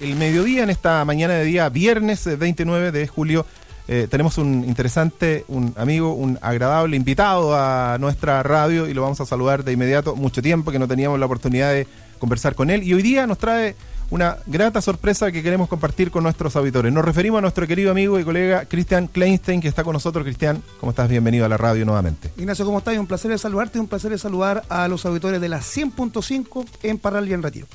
El mediodía, en esta mañana de día, viernes eh, 29 de julio, eh, tenemos un interesante, un amigo, un agradable invitado a nuestra radio y lo vamos a saludar de inmediato. Mucho tiempo que no teníamos la oportunidad de conversar con él y hoy día nos trae una grata sorpresa que queremos compartir con nuestros auditores. Nos referimos a nuestro querido amigo y colega Cristian Kleinstein, que está con nosotros. Cristian, ¿cómo estás? Bienvenido a la radio nuevamente. Ignacio, ¿cómo estás? Un placer de saludarte y un placer de saludar a los auditores de la 100.5 en Parral y en Retiro.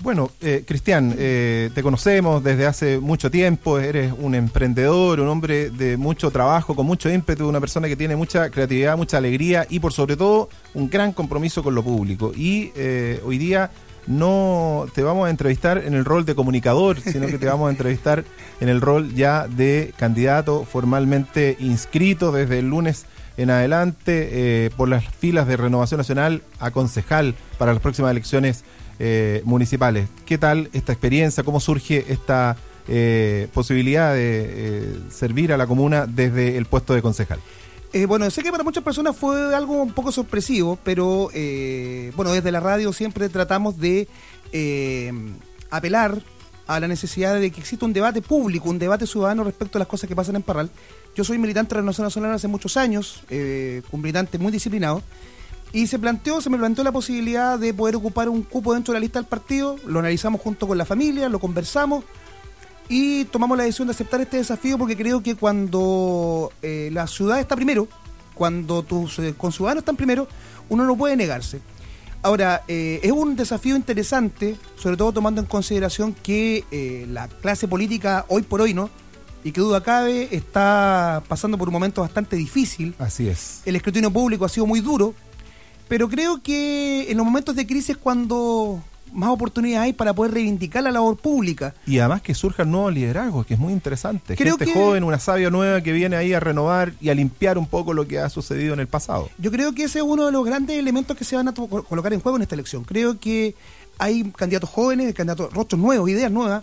Bueno, eh, Cristian, eh, te conocemos desde hace mucho tiempo, eres un emprendedor, un hombre de mucho trabajo, con mucho ímpetu, una persona que tiene mucha creatividad, mucha alegría y por sobre todo un gran compromiso con lo público. Y eh, hoy día no te vamos a entrevistar en el rol de comunicador, sino que te vamos a entrevistar en el rol ya de candidato formalmente inscrito desde el lunes en adelante eh, por las filas de Renovación Nacional a concejal para las próximas elecciones eh, municipales. ¿Qué tal esta experiencia? ¿Cómo surge esta eh, posibilidad de eh, servir a la comuna desde el puesto de concejal? Eh, bueno, sé que para muchas personas fue algo un poco sorpresivo, pero eh, bueno, desde la radio siempre tratamos de apelar a la necesidad de que exista un debate público, un debate ciudadano respecto a las cosas que pasan en Parral. Yo soy militante de Renovación Nacional hace muchos años, un militante muy disciplinado, y se planteó, se me planteó la posibilidad de poder ocupar un cupo dentro de la lista del partido, lo analizamos junto con la familia, lo conversamos y tomamos la decisión de aceptar este desafío porque creo que cuando eh, la ciudad está primero, cuando tus eh, conciudadanos están primero, uno no puede negarse. Ahora, eh, es un desafío interesante, sobre todo tomando en consideración que eh, la clase política hoy por hoy, ¿no? Y que duda cabe, está pasando por un momento bastante difícil. Así es. El escrutinio público ha sido muy duro, pero creo que en los momentos de crisis es cuando más oportunidades hay para poder reivindicar la labor pública. Y además que surjan nuevos liderazgos, que es muy interesante. Creo Gente que- joven, una sabia nueva que viene ahí a renovar y a limpiar un poco lo que ha sucedido en el pasado. Yo creo que ese es uno de los grandes elementos que se van a colocar en juego en esta elección. Creo que hay candidatos jóvenes, candidatos rostros nuevos, ideas nuevas.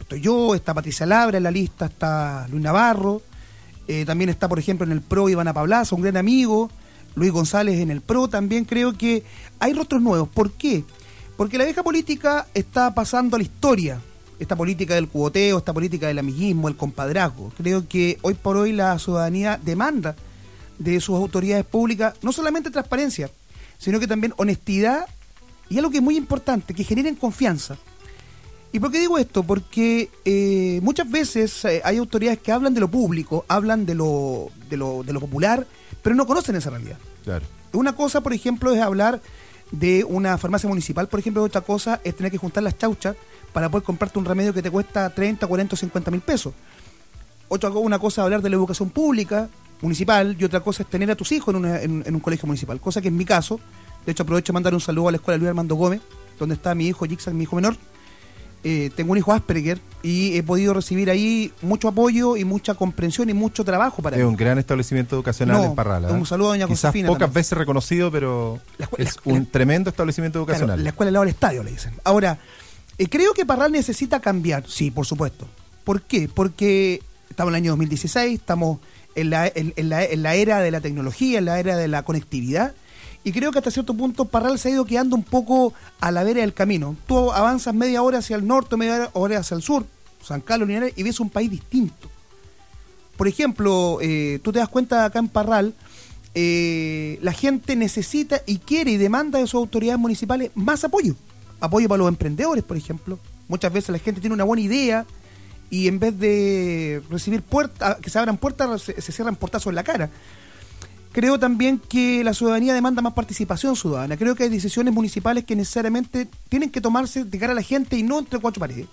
Estoy yo, está Patricia Labra en la lista, está Luis Navarro, eh, también está, por ejemplo, en el PRO Ivana Pablaza, un gran amigo, Luis González en el PRO también. Creo que hay rostros nuevos. ¿Por qué? Porque la vieja política está pasando a la historia. Esta política del cuboteo, esta política del amiguismo, el compadrazgo. Creo que hoy por hoy la ciudadanía demanda de sus autoridades públicas no solamente transparencia, sino que también honestidad y algo que es muy importante, que generen confianza. ¿Y por qué digo esto? Porque eh, muchas veces eh, hay autoridades que hablan de lo público, hablan de lo, de, lo, de lo popular, pero no conocen esa realidad. Claro. Una cosa, por ejemplo, es hablar de una farmacia municipal, por ejemplo, otra cosa es tener que juntar las chauchas para poder comprarte un remedio que te cuesta 30, 40 o 50 mil pesos. Otra una cosa es hablar de la educación pública municipal y otra cosa es tener a tus hijos en, una- en- en un colegio municipal, cosa que es mi caso. De hecho, aprovecho de mandar un saludo a la escuela Luis Armando Gómez, donde está mi hijo Jixan, mi hijo menor. Eh, tengo un hijo Asperger y he podido recibir ahí mucho apoyo y mucha comprensión y mucho trabajo para Es un gran establecimiento educacional No, en Parral. ¿eh? un saludo a doña Quizás Josefina pocas también. veces reconocido, pero La es la- un la- tremendo establecimiento Claro, educacional. la escuela al lado del estadio, le dicen. Ahora, eh, creo que Parral necesita cambiar, sí, por supuesto. ¿Por qué? Porque estamos en el año 2016, estamos en la, en- en la- en la era de la tecnología, en la era de la conectividad, y creo que hasta cierto punto Parral se ha ido quedando un poco a la vera del camino. Tú avanzas media hora hacia el norte, media hora hacia el sur, San Carlos, Linares, y ves un país distinto. Por ejemplo, eh, tú te das cuenta acá en Parral, eh, la gente necesita y quiere y demanda de sus autoridades municipales más apoyo. Apoyo para los emprendedores, por ejemplo. Muchas veces la gente tiene una buena idea y en vez de recibir puertas, que se abran puertas, se, se cierran portazos en la cara. Creo también que la ciudadanía demanda más participación ciudadana. Creo que hay decisiones municipales que necesariamente tienen que tomarse de cara a la gente y no entre cuatro paredes.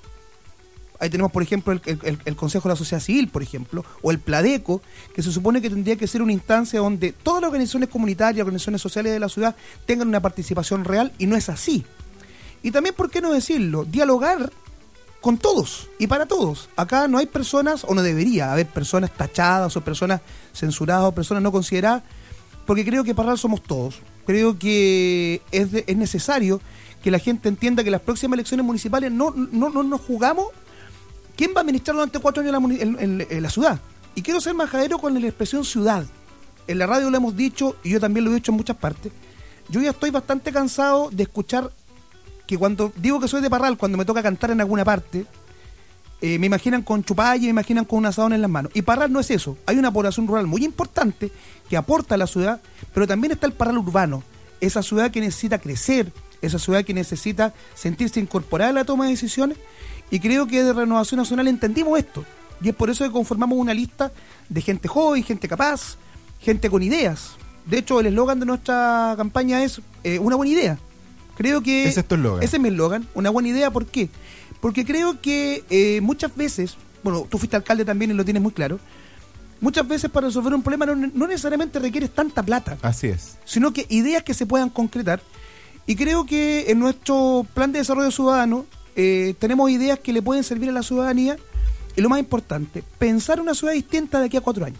Ahí tenemos, por ejemplo, el, el- Consejo de la Sociedad Civil, por ejemplo, o el Pladeco, que se supone que tendría que ser una instancia donde todas las organizaciones comunitarias, organizaciones sociales de la ciudad tengan una participación real y no es así. Y también, ¿por qué no decirlo? Dialogar con todos y para todos. Acá no hay personas, o no debería haber personas tachadas o personas censuradas o personas no consideradas, porque creo que Parral somos todos. Creo que es, es necesario que la gente entienda que las próximas elecciones municipales no, no, no nos jugamos quién va a administrar durante cuatro años la, la ciudad. Y quiero ser majadero con la expresión ciudad. En la radio lo hemos dicho y yo también lo he dicho en muchas partes. Yo ya estoy bastante cansado de escuchar que cuando digo que soy de Parral, cuando me toca cantar en alguna parte, eh, me imaginan con chupalla, me imaginan con un asadón en las manos. Y Parral no es eso. Hay una población rural muy importante que aporta a la ciudad, pero también está el Parral urbano. Esa ciudad que necesita crecer, esa ciudad que necesita sentirse incorporada a la toma de decisiones. Y creo que de Renovación Nacional entendimos esto. Y es por eso que conformamos una lista de gente joven, gente capaz, gente con ideas. De hecho, el eslogan de nuestra campaña es eh, una buena idea. Creo que Ese es tu eslogan. ese es mi eslogan, una buena idea. ¿Por qué? Porque creo que eh, muchas veces, bueno, tú fuiste alcalde también y lo tienes muy claro, muchas veces para resolver un problema no, no necesariamente requieres tanta plata, Así es. sino que ideas que se puedan concretar. Y creo que en nuestro plan de desarrollo ciudadano eh, tenemos ideas que le pueden servir a la ciudadanía. Y lo más importante, pensar una ciudad distinta de aquí a cuatro años.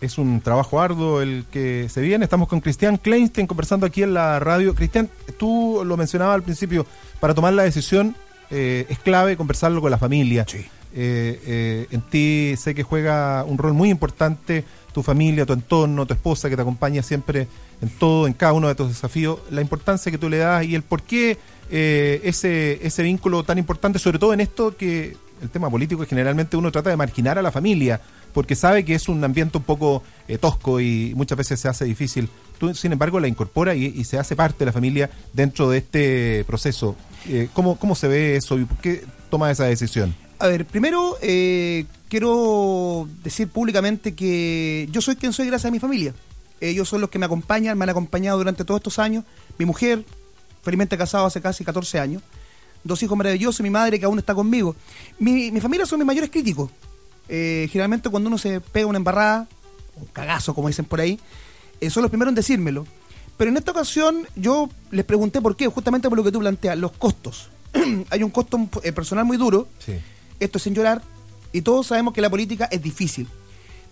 Es un trabajo arduo el que se viene. Estamos con Cristian Kleinstein conversando aquí en la radio. Cristian, tú lo mencionabas al principio, para tomar la decisión eh, es clave conversarlo con la familia. Sí. Eh, eh, en ti sé que juega un rol muy importante tu familia, tu entorno, tu esposa que te acompaña siempre en todo, en cada uno de tus desafíos, la importancia que tú le das y el por qué eh, ese, ese vínculo tan importante, sobre todo en esto que el tema político es generalmente uno trata de marginar a la familia, porque sabe que es un ambiente un poco eh, tosco y muchas veces se hace difícil. Tú, sin embargo, la incorpora y, se hace parte de la familia dentro de este proceso. Eh, ¿cómo, ¿Cómo se ve eso y por qué toma esa decisión? A ver, primero eh, quiero decir públicamente que yo soy quien soy gracias a mi familia. Ellos son los que me acompañan, me han acompañado durante todos estos años. Mi mujer, felizmente casado hace casi 14 años. Dos hijos maravillosos, mi madre que aún está conmigo. Mi, mi familia son mis mayores críticos. Eh, generalmente cuando uno se pega una embarrada, un cagazo como dicen por ahí, eh, son los primeros en decírmelo. Pero en esta ocasión yo les pregunté por qué, justamente por lo que tú planteas, los costos. Hay un costo eh, personal muy duro, Sí. esto es sin llorar, y todos sabemos que la política es difícil.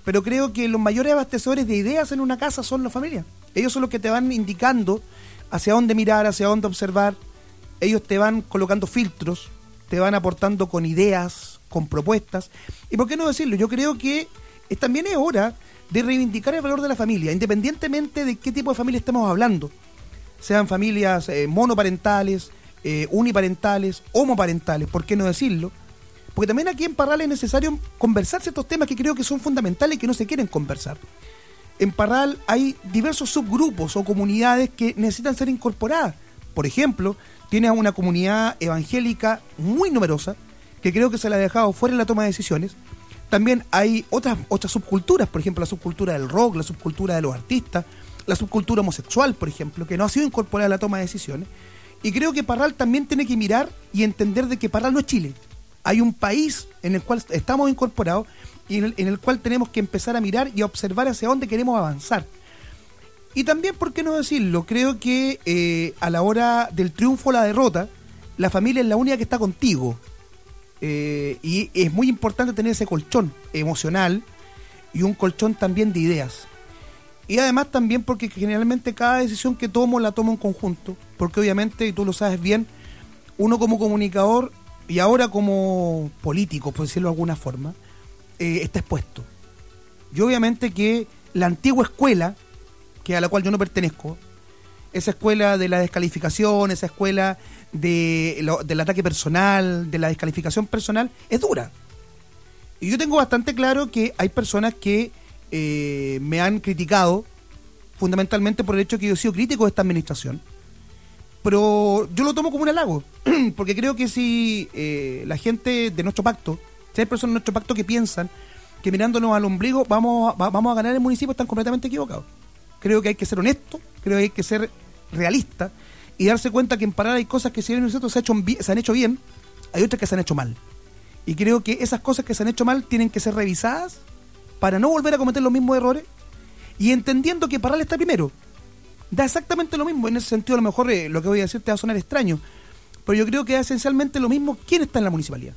Pero creo que los mayores abastecedores de ideas en una casa son la familia. Ellos son los que te van indicando hacia dónde mirar, hacia dónde observar. Ellos te van colocando filtros, te van aportando con ideas, con propuestas. Y por qué no decirlo, yo creo que es, también es hora de reivindicar el valor de la familia, independientemente de qué tipo de familia estemos hablando. Sean familias eh, monoparentales, eh, uniparentales, homoparentales, ¿por qué no decirlo? Porque también aquí en Parral es necesario conversar ciertos temas que creo que son fundamentales y que no se quieren conversar. En Parral hay diversos subgrupos o comunidades que necesitan ser incorporadas. Por ejemplo, tienes una comunidad evangélica muy numerosa que creo que se la ha dejado fuera en la toma de decisiones. También hay otras, otras subculturas, por ejemplo, la subcultura del rock, la subcultura de los artistas, la subcultura homosexual, por ejemplo, que no ha sido incorporada a la toma de decisiones. Y creo que Parral también tiene que mirar y entender de que Parral no es Chile. Hay un país en el cual estamos incorporados y en el, en el cual tenemos que empezar a mirar y a observar hacia dónde queremos avanzar. Y también, ¿por qué no decirlo? Creo que eh, a la hora del triunfo o la derrota, la familia es la única que está contigo. Eh, y es muy importante tener ese colchón emocional y un colchón también de ideas. Y además también porque generalmente cada decisión que tomo la tomo en conjunto, porque obviamente, y tú lo sabes bien, uno como comunicador y ahora como político, por decirlo de alguna forma, eh, está expuesto. Y obviamente que la antigua escuela, que a la cual yo no pertenezco, esa escuela de la descalificación, esa escuela de del ataque personal, de la descalificación personal, es dura. Y yo tengo bastante claro que hay personas que eh, me han criticado fundamentalmente por el hecho de que yo he sido crítico de esta administración. Pero yo lo tomo como un halago, porque creo que si eh, la gente de nuestro pacto, si hay personas de nuestro pacto que piensan que mirándonos al ombligo vamos vamos a ganar el municipio, están completamente equivocados. Creo que hay que ser honesto, creo que hay que ser realista y darse cuenta que en Parral hay cosas que si se, han hecho bien, hay otras que se han hecho mal. Y creo que esas cosas que se han hecho mal tienen que ser revisadas para no volver a cometer los mismos errores y entendiendo que Parral está primero. Da exactamente lo mismo. En ese sentido, a lo mejor eh, lo que voy a decir te va a sonar extraño. pero yo creo que es esencialmente lo mismo quién está en la municipalidad.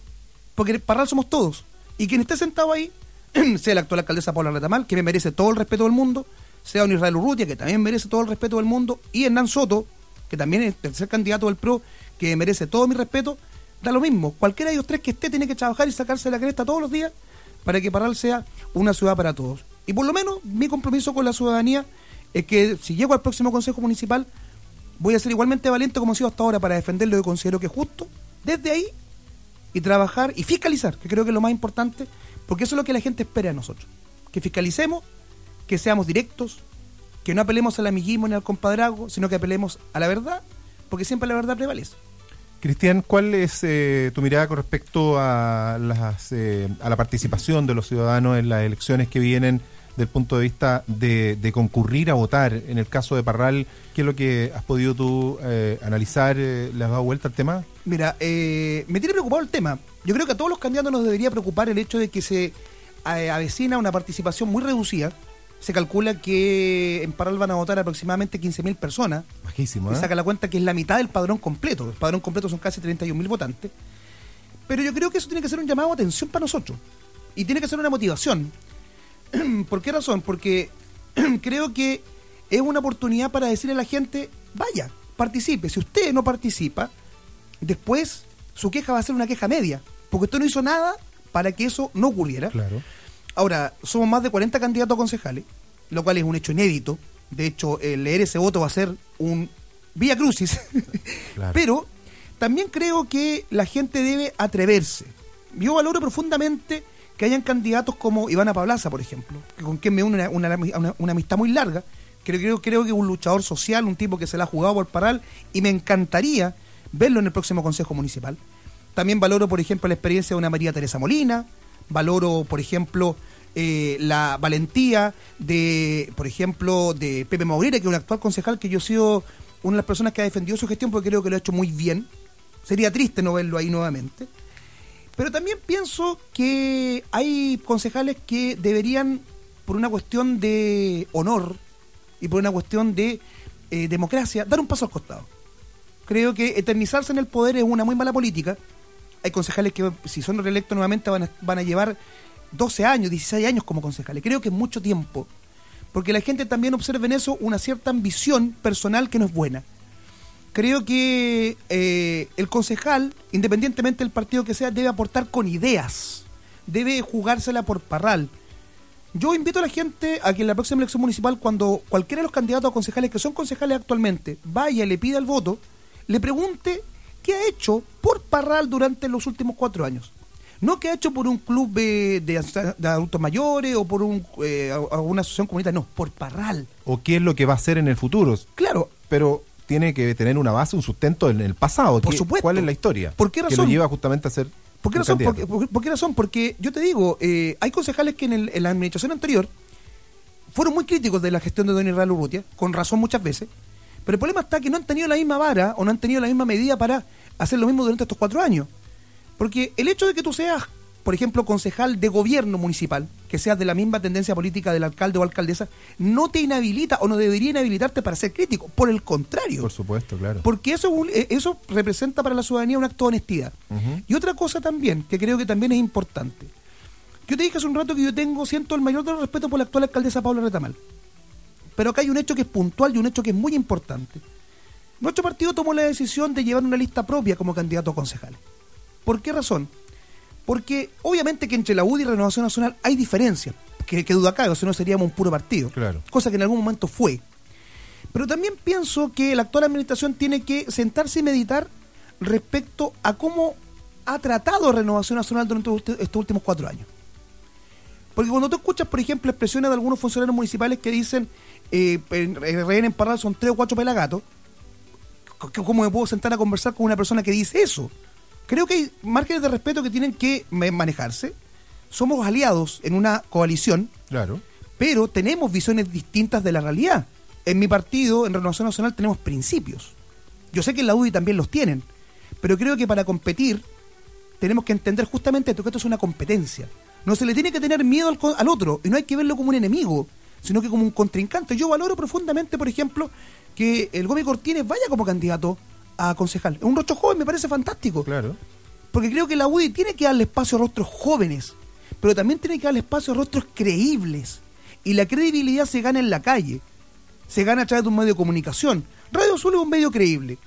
Porque Parral somos todos. Y quien esté sentado ahí, sea la actual alcaldesa Paula Retamal, que me merece todo el respeto del mundo, sea un Israel Urrutia, que también merece todo el respeto del mundo, y Hernán Soto, que también es el tercer candidato del PRO, que merece todo mi respeto, da lo mismo. Cualquiera de ellos tres que esté tiene que trabajar y sacarse la cresta todos los días para que Parral sea una ciudad para todos. Y por lo menos mi compromiso con la ciudadanía es que si llego al próximo Consejo Municipal voy a ser igualmente valiente como he sido hasta ahora para defender lo que considero que es justo, desde ahí, y trabajar y fiscalizar, que creo que es lo más importante, porque eso es lo que la gente espera de nosotros. Que fiscalicemos, que seamos directos, que no apelemos al amiguismo ni al compadrazgo, sino que apelemos a la verdad, porque siempre la verdad prevalece. Cristian, ¿cuál es eh, tu mirada con respecto a, las, eh, a la participación de los ciudadanos en las elecciones que vienen del punto de vista de, concurrir a votar? En el caso de Parral, ¿qué es lo que has podido tú eh, analizar? ¿Le has dado vuelta al tema? Mira, me tiene preocupado el tema. Yo creo que a todos los candidatos nos debería preocupar el hecho de que se avecina una participación muy reducida se calcula que en Parral van a votar aproximadamente 15.000 personas. Bajísimo, ¿eh? Y saca la cuenta que es la mitad del padrón completo. El padrón completo son casi 31.000 votantes. Pero yo creo que eso tiene que ser un llamado a atención para nosotros. Y tiene que ser una motivación. ¿Por qué razón? Porque creo que es una oportunidad para decirle a la gente, vaya, participe. Si usted no participa, después su queja va a ser una queja media. Porque usted no hizo nada para que eso no ocurriera. Claro. Ahora, somos más de 40 candidatos a concejales, lo cual es un hecho inédito. De hecho, el leer ese voto va a ser un vía crucis. Pero también creo que la gente debe atreverse. Yo valoro profundamente que hayan candidatos como Ivana Pablaza, por ejemplo, que con quien me une una, una, amistad muy larga. Creo, creo, creo que es un luchador social, un tipo que se la ha jugado por paral, y me encantaría verlo en el próximo Consejo Municipal. También valoro, por ejemplo, la experiencia de una María Teresa Molina, valoro, por ejemplo, eh, la valentía de, por ejemplo, de Pepe Maurera, que es un actual concejal que yo he sido una de las personas que ha defendido su gestión porque creo que lo ha hecho muy bien. Sería triste no verlo ahí nuevamente. Pero también pienso que hay concejales que deberían, por una cuestión de honor y por una cuestión de eh, democracia, dar un paso al costado. Creo que eternizarse en el poder es una muy mala política hay concejales que si son reelectos nuevamente van a, van a llevar 12 años, 16 años como concejales. Creo que es mucho tiempo. Porque la gente también observa en eso una cierta ambición personal que no es buena. Creo que eh, el concejal, independientemente del partido que sea, debe aportar con ideas. Debe jugársela por parral. Yo invito a la gente a que en la próxima elección municipal, cuando cualquiera de los candidatos a concejales que son concejales actualmente vaya y le pida el voto, le pregunte ¿Qué ha hecho por Parral durante los últimos cuatro años. No que ha hecho por un club de, adultos mayores o por un, eh, alguna asociación comunitaria, no, por Parral. O qué es lo que va a hacer en el futuro. Claro. Pero tiene que tener una base, un sustento en el pasado. Por supuesto. ¿Cuál es la historia? ¿Por qué razón? Que lo lleva justamente a ser. ¿Por qué, razón? Porque, qué razón? Porque yo te digo, eh, hay concejales que en, en, la administración anterior fueron muy críticos de la gestión de Don Israel Urrutia, con razón muchas veces, pero el problema está que no han tenido la misma vara o no han tenido la misma medida para hacer lo mismo durante estos cuatro años. Porque el hecho de que tú seas, por ejemplo, concejal de gobierno municipal, que seas de la misma tendencia política del alcalde o alcaldesa, no te inhabilita o no debería inhabilitarte para ser crítico. Por el contrario. Por supuesto, claro. Porque eso, eh, eso representa para la ciudadanía un acto de honestidad. Y otra cosa también, que creo que también es importante. Yo te dije hace un rato que yo tengo, siento el mayor de los respeto por la actual alcaldesa Pablo Retamal. Pero acá hay un hecho que es puntual y un hecho que es muy importante. Nuestro partido tomó la decisión de llevar una lista propia como candidato a concejales. ¿Por qué razón? Porque obviamente que entre la UDI y Renovación Nacional hay diferencias, que, duda cabe, o si no seríamos un puro partido, claro. cosa que en algún momento fue. Pero también pienso que la actual administración tiene que sentarse y meditar respecto a cómo ha tratado Renovación Nacional durante estos últimos cuatro años. Porque cuando tú escuchas, por ejemplo, expresiones de algunos funcionarios municipales que dicen eh, en, en Parral son tres o cuatro pelagatos, ¿cómo me puedo sentar a conversar con una persona que dice eso? Creo que hay márgenes de respeto que tienen que manejarse. Somos aliados en una coalición, claro. pero tenemos visiones distintas de la realidad. En mi partido, en Renovación Nacional, tenemos principios. Yo sé que en la UDI también los tienen, pero creo que para competir tenemos que entender justamente esto, que esto es una competencia. No se le tiene que tener miedo al, al otro y no hay que verlo como un enemigo, sino que como un contrincante. Yo valoro profundamente, por ejemplo, que el Gómez Cortines vaya como candidato a concejal. Es un rostro joven, me parece fantástico. Claro. Porque creo que la UDI tiene que darle espacio a rostros jóvenes, pero también tiene que darle espacio a rostros creíbles. Y la credibilidad se gana en la calle, se gana a través de un medio de comunicación. Radio Azul es un medio creíble.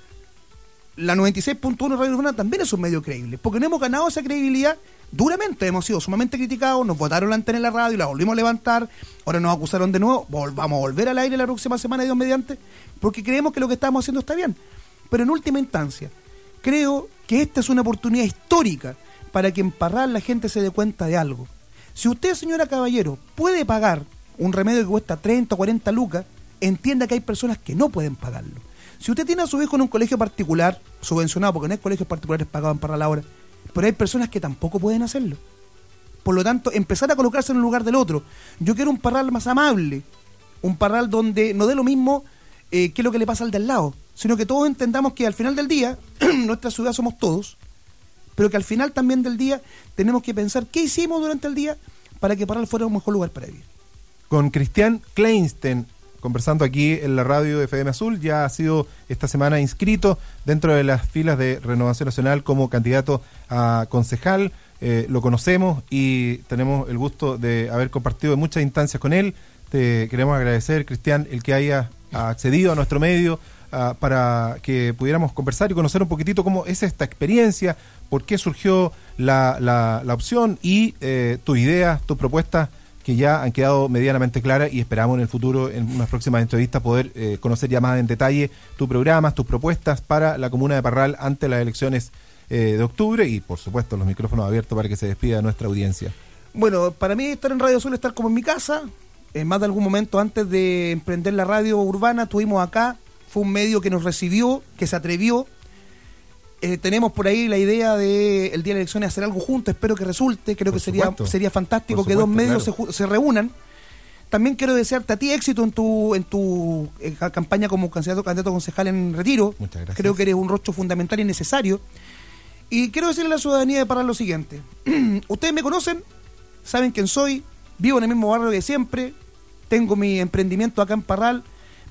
La 96.1 Radio Urbana también es un medio creíble, porque no hemos ganado esa credibilidad duramente, hemos sido sumamente criticados, nos votaron la en la radio, la volvimos a levantar, ahora nos acusaron de nuevo, vamos a volver al aire la próxima semana, Dios mediante, porque creemos que lo que estamos haciendo está bien. Pero en última instancia, creo que esta es una oportunidad histórica para que en Parral la gente se dé cuenta de algo. Si usted, señora Caballero, puede pagar un remedio que cuesta 30 o 40 lucas, entienda que hay personas que no pueden pagarlo. Si usted tiene a su hijo en un colegio particular, subvencionado, porque no hay colegios particulares pagados en Parral ahora, pero hay personas que tampoco pueden hacerlo. Por lo tanto, empezar a colocarse en el lugar del otro. Yo quiero un parral más amable, un parral donde no dé lo mismo eh, qué es lo que le pasa al de al lado, sino que todos entendamos que al final del día, nuestra ciudad somos todos, pero que al final también del día tenemos que pensar qué hicimos durante el día para que Parral fuera un mejor lugar para vivir. Con Cristian Kleinsten, conversando aquí en la radio de FM Azul, ya ha sido esta semana inscrito dentro de las filas de Renovación Nacional como candidato a concejal. Eh, lo conocemos y tenemos el gusto de haber compartido en muchas instancias con él. Te queremos agradecer, Cristian, el que haya accedido a nuestro medio uh, para que pudiéramos conversar y conocer un poquitito cómo es esta experiencia, por qué surgió la, la, la opción y eh, tus ideas, tus propuestas que ya han quedado medianamente claras y esperamos en el futuro, en unas próximas entrevistas, poder eh, conocer ya más en detalle tus programas, tus propuestas para la comuna de Parral ante las elecciones eh, de octubre y, por supuesto, los micrófonos abiertos para que se despida de nuestra audiencia. Bueno, para mí estar en Radio suele estar como en mi casa. En más de algún momento antes de emprender la radio urbana, estuvimos acá. Fue un medio que nos recibió, que se atrevió. Eh, tenemos por ahí la idea de el día de elecciones hacer algo juntos, espero que resulte, creo Por que sería, supuesto. sería fantástico Por que dos medios claro. se, se reúnan. También quiero desearte a ti éxito en tu en tu eh, ca- campaña como candidato, candidato a concejal en retiro. Muchas gracias. Creo que eres un rostro fundamental y necesario. Y quiero decirle a la ciudadanía de Parral lo siguiente. Ustedes me conocen, saben quién soy, vivo en el mismo barrio de siempre, tengo mi emprendimiento acá en Parral,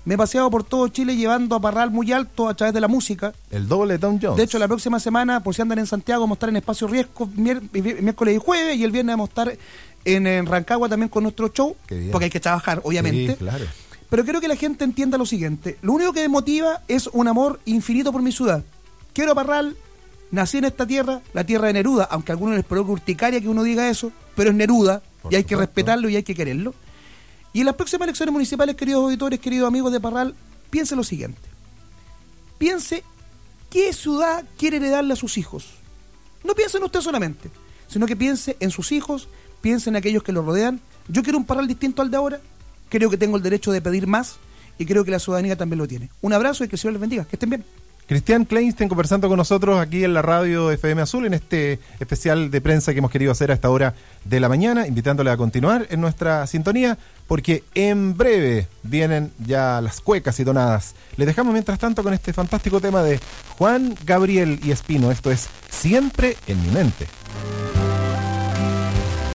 me he paseado por todo Chile llevando a Parral muy alto a través de la música. El doble de Tom Jones. De hecho, la próxima semana, por si andan en Santiago, vamos a estar en Espacio Riesgo miércoles y jueves, y el viernes vamos a estar en, en Rancagua también con nuestro show, porque hay que trabajar, obviamente. Sí, claro. Pero quiero que la gente entienda lo siguiente. Lo único que me motiva es un amor infinito por mi ciudad. Quiero a Parral, nací en esta tierra, la tierra de Neruda, aunque a algunos les provoque urticaria que uno diga eso, pero es Neruda Por y hay que respetarlo y hay que quererlo. Y en las próximas elecciones municipales, queridos auditores, queridos amigos de Parral, piense lo siguiente. Piense qué ciudad quiere heredarle a sus hijos. No piense en usted solamente, sino que piense en sus hijos, piense en aquellos que lo rodean. Yo quiero un Parral distinto al de ahora, creo que tengo el derecho de pedir más y creo que la ciudadanía también lo tiene. Un abrazo y que el Señor les bendiga. Que estén bien. Cristian Kleinsten conversando con nosotros aquí en la radio FM Azul en este especial de prensa que hemos querido hacer a esta hora de la mañana, invitándole a continuar en nuestra sintonía, porque en breve vienen ya las cuecas y tonadas. Les dejamos mientras tanto con este fantástico tema de Juan Gabriel y Espino. Esto es Siempre en mi mente.